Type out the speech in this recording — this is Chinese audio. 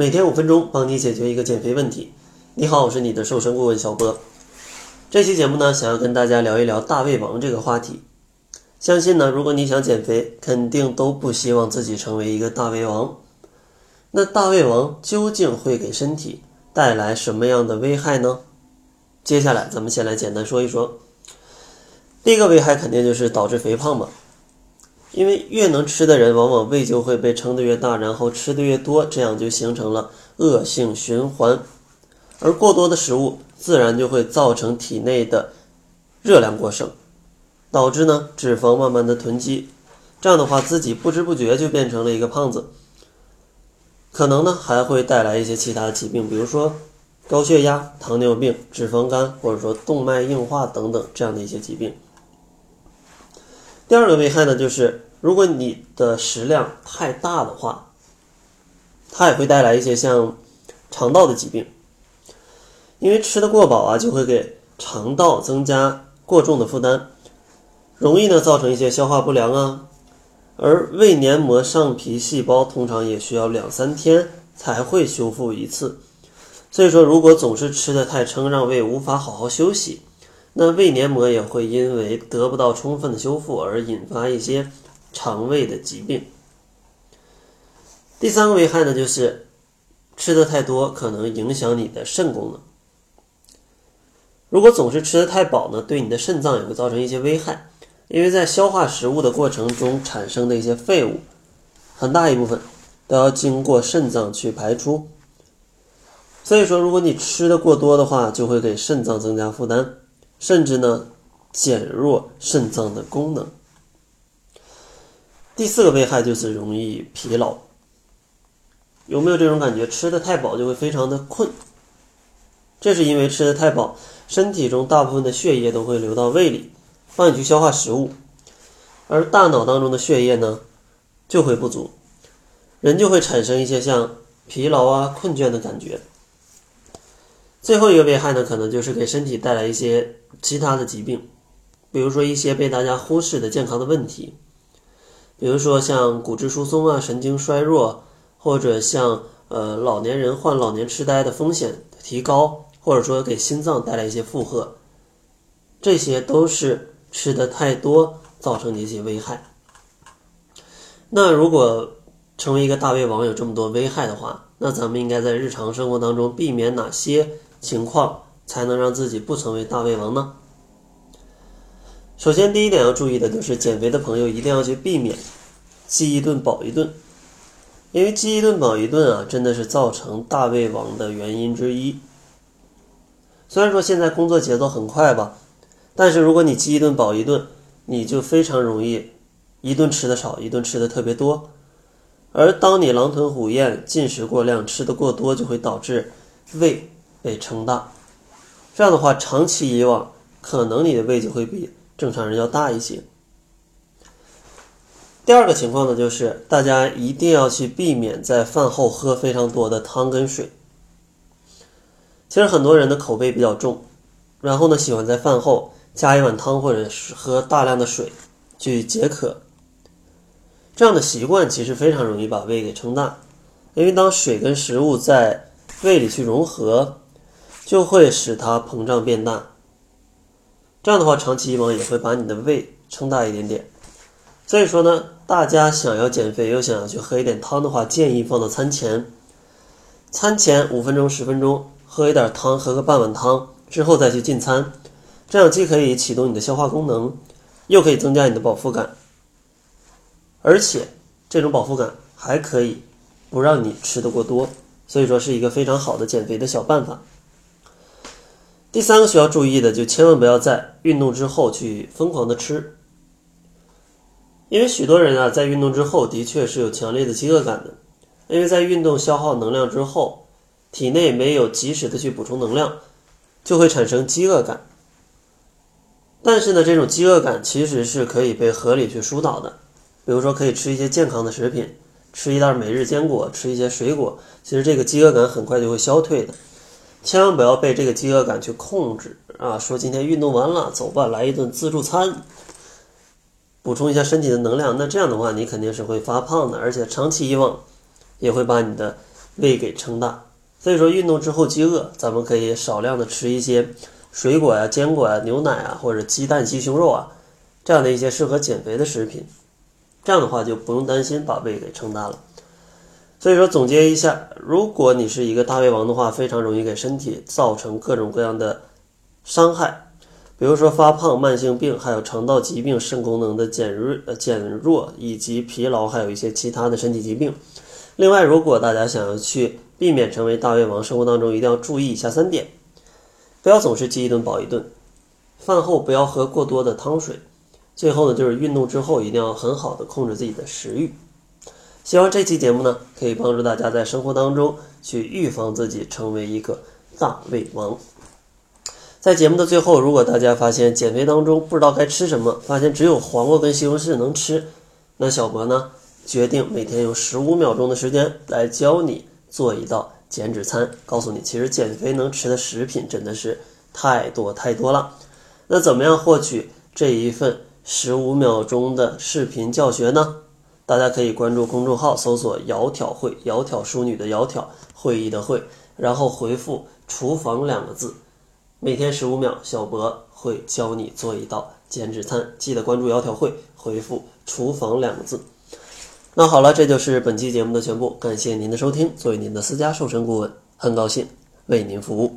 每天五分钟，帮你解决一个减肥问题。你好，我是你的瘦身顾问小波。这期节目呢，想要跟大家聊一聊大胃王这个话题。相信呢，如果你想减肥，肯定都不希望自己成为一个大胃王。那大胃王究竟会给身体带来什么样的危害呢？接下来咱们先来简单说一说。第一个危害肯定就是导致肥胖嘛。因为越能吃的人，往往胃就会被撑得越大，然后吃的越多，这样就形成了恶性循环。而过多的食物自然就会造成体内的热量过剩，导致呢脂肪慢慢的囤积。这样的话，自己不知不觉就变成了一个胖子。可能呢还会带来一些其他的疾病，比如说高血压、糖尿病、脂肪肝，或者说动脉硬化等等这样的一些疾病。第二个危害呢，就是如果你的食量太大的话，它也会带来一些像肠道的疾病。因为吃的过饱啊，就会给肠道增加过重的负担，容易呢造成一些消化不良啊。而胃黏膜上皮细胞通常也需要两三天才会修复一次，所以说如果总是吃的太撑，让胃无法好好休息。那胃黏膜也会因为得不到充分的修复而引发一些肠胃的疾病。第三个危害呢，就是吃的太多可能影响你的肾功能。如果总是吃的太饱呢，对你的肾脏也会造成一些危害，因为在消化食物的过程中产生的一些废物，很大一部分都要经过肾脏去排出。所以说，如果你吃的过多的话，就会给肾脏增加负担。甚至呢，减弱肾脏的功能。第四个危害就是容易疲劳。有没有这种感觉？吃的太饱就会非常的困。这是因为吃的太饱，身体中大部分的血液都会流到胃里，帮你去消化食物，而大脑当中的血液呢就会不足，人就会产生一些像疲劳啊、困倦的感觉。最后一个危害呢，可能就是给身体带来一些其他的疾病，比如说一些被大家忽视的健康的问题，比如说像骨质疏松啊、神经衰弱，或者像呃老年人患老年痴呆的风险提高，或者说给心脏带来一些负荷，这些都是吃的太多造成的一些危害。那如果成为一个大胃王有这么多危害的话，那咱们应该在日常生活当中避免哪些？情况才能让自己不成为大胃王呢？首先，第一点要注意的就是减肥的朋友一定要去避免饥一顿饱一顿，因为饥一顿饱一顿啊，真的是造成大胃王的原因之一。虽然说现在工作节奏很快吧，但是如果你饥一顿饱一顿，你就非常容易一顿吃的少，一顿吃的特别多。而当你狼吞虎咽、进食过量、吃的过多，就会导致胃。被撑大，这样的话，长期以往，可能你的胃就会比正常人要大一些。第二个情况呢，就是大家一定要去避免在饭后喝非常多的汤跟水。其实很多人的口味比较重，然后呢，喜欢在饭后加一碗汤或者是喝大量的水去解渴。这样的习惯其实非常容易把胃给撑大，因为当水跟食物在胃里去融合。就会使它膨胀变大，这样的话，长期以往也会把你的胃撑大一点点。所以说呢，大家想要减肥又想要去喝一点汤的话，建议放到餐前，餐前五分钟、十分钟喝一点汤，喝个半碗汤之后再去进餐，这样既可以启动你的消化功能，又可以增加你的饱腹感，而且这种饱腹感还可以不让你吃的过多，所以说是一个非常好的减肥的小办法。第三个需要注意的，就千万不要在运动之后去疯狂的吃，因为许多人啊，在运动之后的确是有强烈的饥饿感的，因为在运动消耗能量之后，体内没有及时的去补充能量，就会产生饥饿感。但是呢，这种饥饿感其实是可以被合理去疏导的，比如说可以吃一些健康的食品，吃一袋每日坚果，吃一些水果，其实这个饥饿感很快就会消退的。千万不要被这个饥饿感去控制啊！说今天运动完了，走吧，来一顿自助餐，补充一下身体的能量。那这样的话，你肯定是会发胖的，而且长期以往，也会把你的胃给撑大。所以说，运动之后饥饿，咱们可以少量的吃一些水果呀、坚果呀、牛奶啊，或者鸡蛋、鸡胸肉啊，这样的一些适合减肥的食品。这样的话就不用担心把胃给撑大了。所以说，总结一下，如果你是一个大胃王的话，非常容易给身体造成各种各样的伤害，比如说发胖、慢性病，还有肠道疾病、肾功能的减弱、呃减弱以及疲劳，还有一些其他的身体疾病。另外，如果大家想要去避免成为大胃王，生活当中一定要注意以下三点：不要总是饥一顿饱一顿，饭后不要喝过多的汤水，最后呢就是运动之后一定要很好的控制自己的食欲。希望这期节目呢可以帮助大家在生活当中去预防自己成为一个大胃王。在节目的最后，如果大家发现减肥当中不知道该吃什么，发现只有黄瓜跟西红柿能吃，那小博呢？决定每天用十五秒钟的时间来教你做一道减脂餐，告诉你其实减肥能吃的食品真的是太多太多了。那怎么样获取这一份十五秒钟的视频教学呢？大家可以关注公众号，搜索“窈窕会”，窈窕淑女的窈窕，会议的会，然后回复“厨房”两个字，每天十五秒，小博会教你做一道减脂餐。记得关注窈窕会，回复“厨房”两个字。那好了，这就是本期节目的全部。感谢您的收听。作为您的私家瘦身顾问，很高兴为您服务。